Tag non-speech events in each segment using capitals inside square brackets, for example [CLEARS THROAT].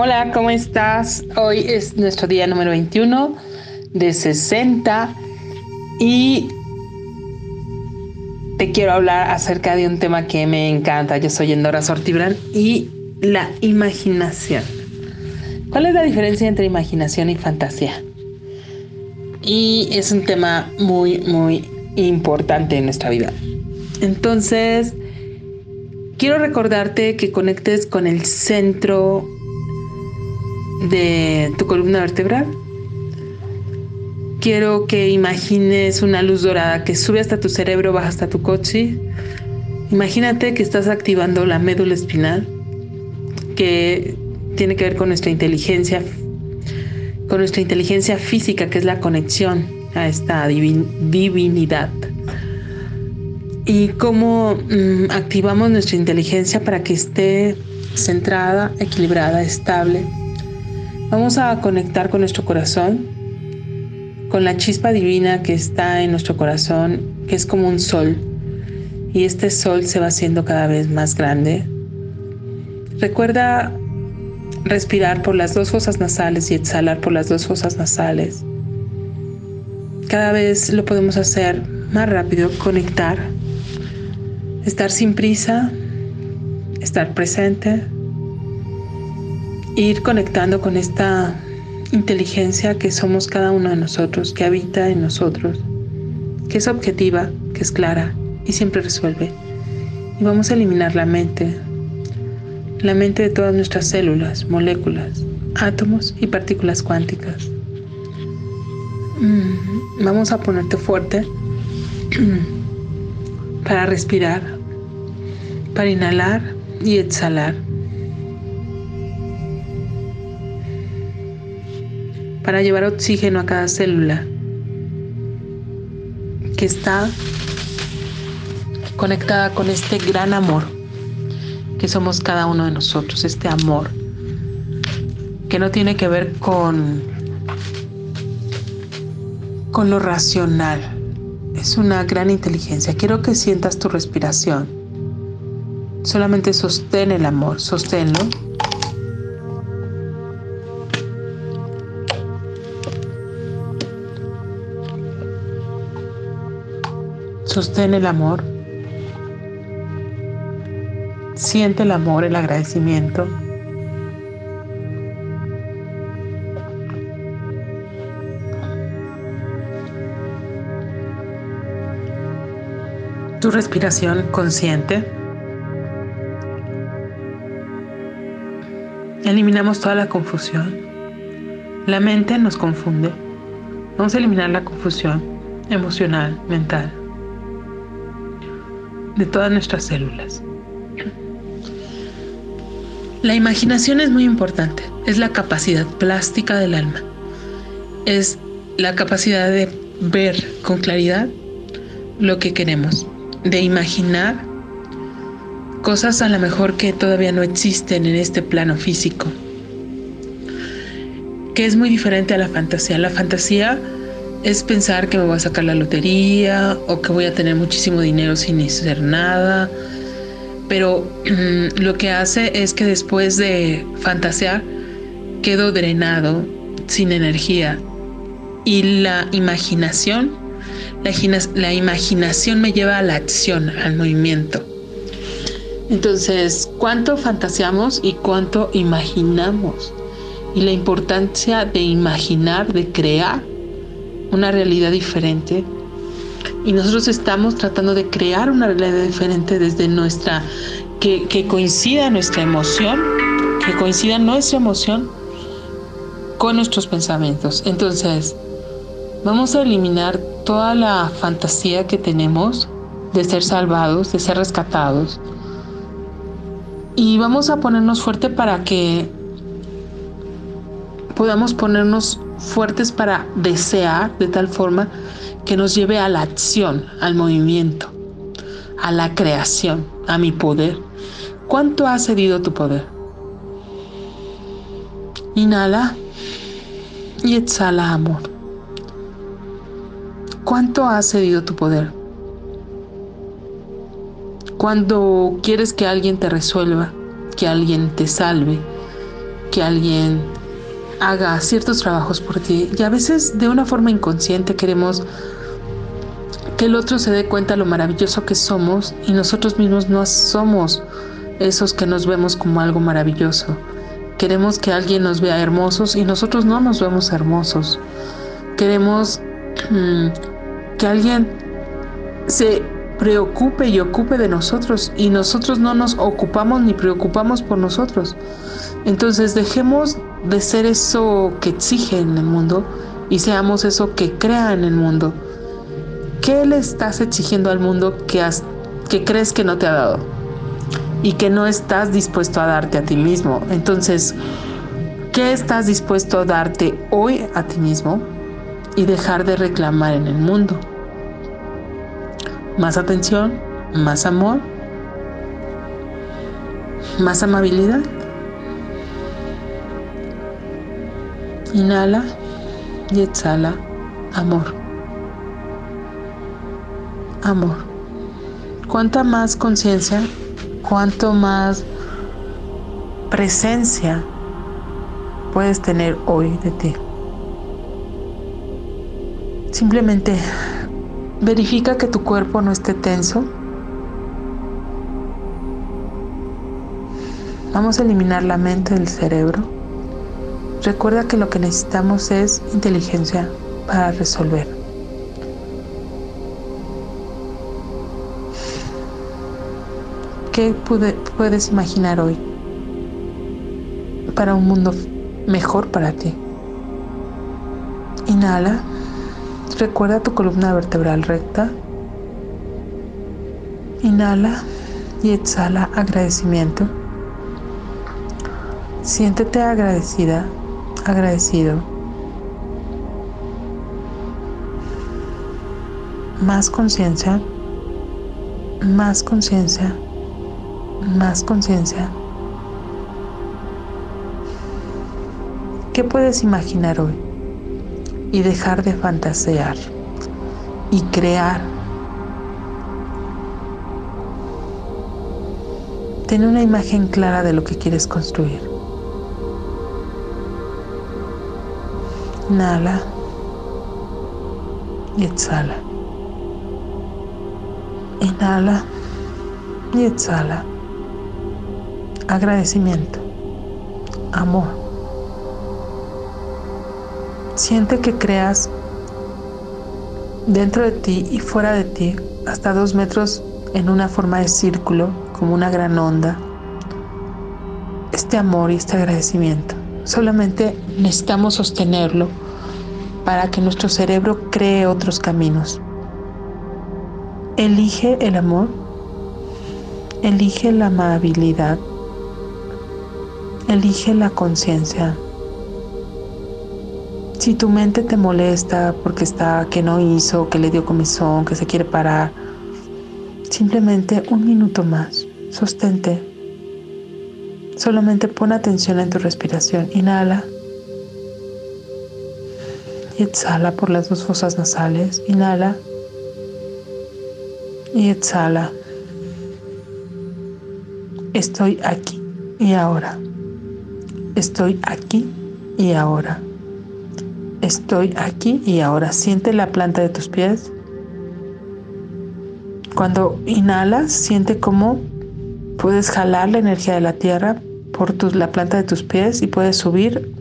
Hola, ¿cómo estás? Hoy es nuestro día número 21 de 60 y te quiero hablar acerca de un tema que me encanta. Yo soy Endora Sortibran y la imaginación. ¿Cuál es la diferencia entre imaginación y fantasía? Y es un tema muy, muy importante en nuestra vida. Entonces, quiero recordarte que conectes con el centro de tu columna vertebral. Quiero que imagines una luz dorada que sube hasta tu cerebro, baja hasta tu coche. Imagínate que estás activando la médula espinal, que tiene que ver con nuestra inteligencia, con nuestra inteligencia física, que es la conexión a esta divinidad. Y cómo mm, activamos nuestra inteligencia para que esté centrada, equilibrada, estable Vamos a conectar con nuestro corazón, con la chispa divina que está en nuestro corazón, que es como un sol. Y este sol se va haciendo cada vez más grande. Recuerda respirar por las dos fosas nasales y exhalar por las dos fosas nasales. Cada vez lo podemos hacer más rápido, conectar, estar sin prisa, estar presente ir conectando con esta inteligencia que somos cada uno de nosotros, que habita en nosotros, que es objetiva, que es clara y siempre resuelve. Y vamos a eliminar la mente, la mente de todas nuestras células, moléculas, átomos y partículas cuánticas. Mm, vamos a ponerte fuerte [CLEARS THROAT] para respirar, para inhalar y exhalar. Para llevar oxígeno a cada célula que está conectada con este gran amor que somos cada uno de nosotros, este amor que no tiene que ver con con lo racional. Es una gran inteligencia. Quiero que sientas tu respiración. Solamente sostén el amor, sosténlo. Sostén el amor. Siente el amor, el agradecimiento. Tu respiración consciente. Eliminamos toda la confusión. La mente nos confunde. Vamos a eliminar la confusión emocional, mental de todas nuestras células. La imaginación es muy importante, es la capacidad plástica del alma, es la capacidad de ver con claridad lo que queremos, de imaginar cosas a lo mejor que todavía no existen en este plano físico, que es muy diferente a la fantasía. La fantasía es pensar que me voy a sacar la lotería o que voy a tener muchísimo dinero sin hacer nada. Pero [CLEARS THROAT] lo que hace es que después de fantasear quedo drenado, sin energía. Y la imaginación, la, la imaginación me lleva a la acción, al movimiento. Entonces, ¿cuánto fantaseamos y cuánto imaginamos? Y la importancia de imaginar, de crear, una realidad diferente y nosotros estamos tratando de crear una realidad diferente desde nuestra, que, que coincida nuestra emoción, que coincida nuestra emoción con nuestros pensamientos. Entonces, vamos a eliminar toda la fantasía que tenemos de ser salvados, de ser rescatados. Y vamos a ponernos fuerte para que podamos ponernos fuertes para desear de tal forma que nos lleve a la acción, al movimiento, a la creación, a mi poder. ¿Cuánto ha cedido tu poder? Inhala y exhala amor. ¿Cuánto ha cedido tu poder? Cuando quieres que alguien te resuelva, que alguien te salve, que alguien haga ciertos trabajos por ti y a veces de una forma inconsciente queremos que el otro se dé cuenta lo maravilloso que somos y nosotros mismos no somos esos que nos vemos como algo maravilloso. Queremos que alguien nos vea hermosos y nosotros no nos vemos hermosos. Queremos mm, que alguien se preocupe y ocupe de nosotros y nosotros no nos ocupamos ni preocupamos por nosotros. Entonces dejemos de ser eso que exige en el mundo y seamos eso que crea en el mundo. ¿Qué le estás exigiendo al mundo que, has, que crees que no te ha dado? Y que no estás dispuesto a darte a ti mismo. Entonces, ¿qué estás dispuesto a darte hoy a ti mismo y dejar de reclamar en el mundo? Más atención, más amor, más amabilidad. Inhala y exhala amor. Amor. Cuanta más conciencia, cuanto más presencia puedes tener hoy de ti. Simplemente verifica que tu cuerpo no esté tenso. Vamos a eliminar la mente del cerebro. Recuerda que lo que necesitamos es inteligencia para resolver. ¿Qué puedes imaginar hoy para un mundo mejor para ti? Inhala. Recuerda tu columna vertebral recta. Inhala y exhala agradecimiento. Siéntete agradecida agradecido. Más conciencia, más conciencia, más conciencia. ¿Qué puedes imaginar hoy? Y dejar de fantasear y crear. Ten una imagen clara de lo que quieres construir. Inhala y exhala. Inhala y exhala. Agradecimiento. Amor. Siente que creas dentro de ti y fuera de ti hasta dos metros en una forma de círculo, como una gran onda, este amor y este agradecimiento. Solamente necesitamos sostenerlo para que nuestro cerebro cree otros caminos. Elige el amor, elige la amabilidad, elige la conciencia. Si tu mente te molesta porque está que no hizo, que le dio comisión, que se quiere parar, simplemente un minuto más, sostente Solamente pon atención en tu respiración. Inhala. Y exhala por las dos fosas nasales. Inhala. Y exhala. Estoy aquí y ahora. Estoy aquí y ahora. Estoy aquí y ahora. Siente la planta de tus pies. Cuando inhalas, siente cómo puedes jalar la energía de la tierra por la planta de tus pies y puedes subir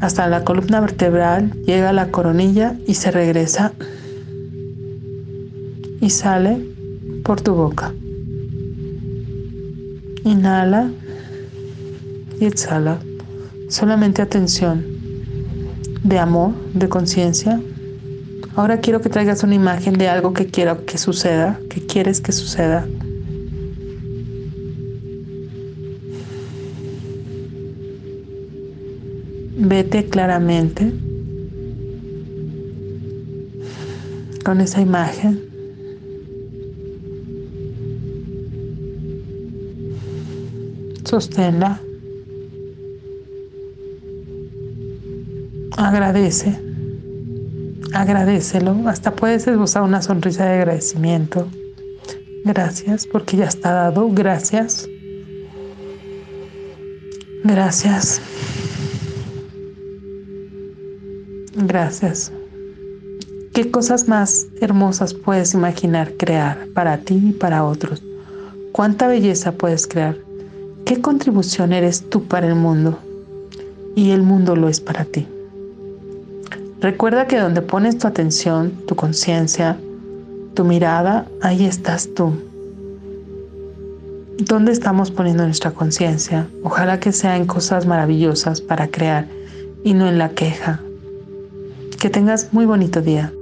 hasta la columna vertebral, llega a la coronilla y se regresa y sale por tu boca. Inhala y exhala. Solamente atención de amor, de conciencia. Ahora quiero que traigas una imagen de algo que quiero que suceda, que quieres que suceda. Vete claramente con esa imagen. Sosténla. Agradece. Agradecelo. Hasta puedes esbozar una sonrisa de agradecimiento. Gracias porque ya está dado. Gracias. Gracias. Gracias. ¿Qué cosas más hermosas puedes imaginar crear para ti y para otros? ¿Cuánta belleza puedes crear? ¿Qué contribución eres tú para el mundo? Y el mundo lo es para ti. Recuerda que donde pones tu atención, tu conciencia, tu mirada, ahí estás tú. ¿Dónde estamos poniendo nuestra conciencia? Ojalá que sea en cosas maravillosas para crear y no en la queja. Que tengas muy bonito día.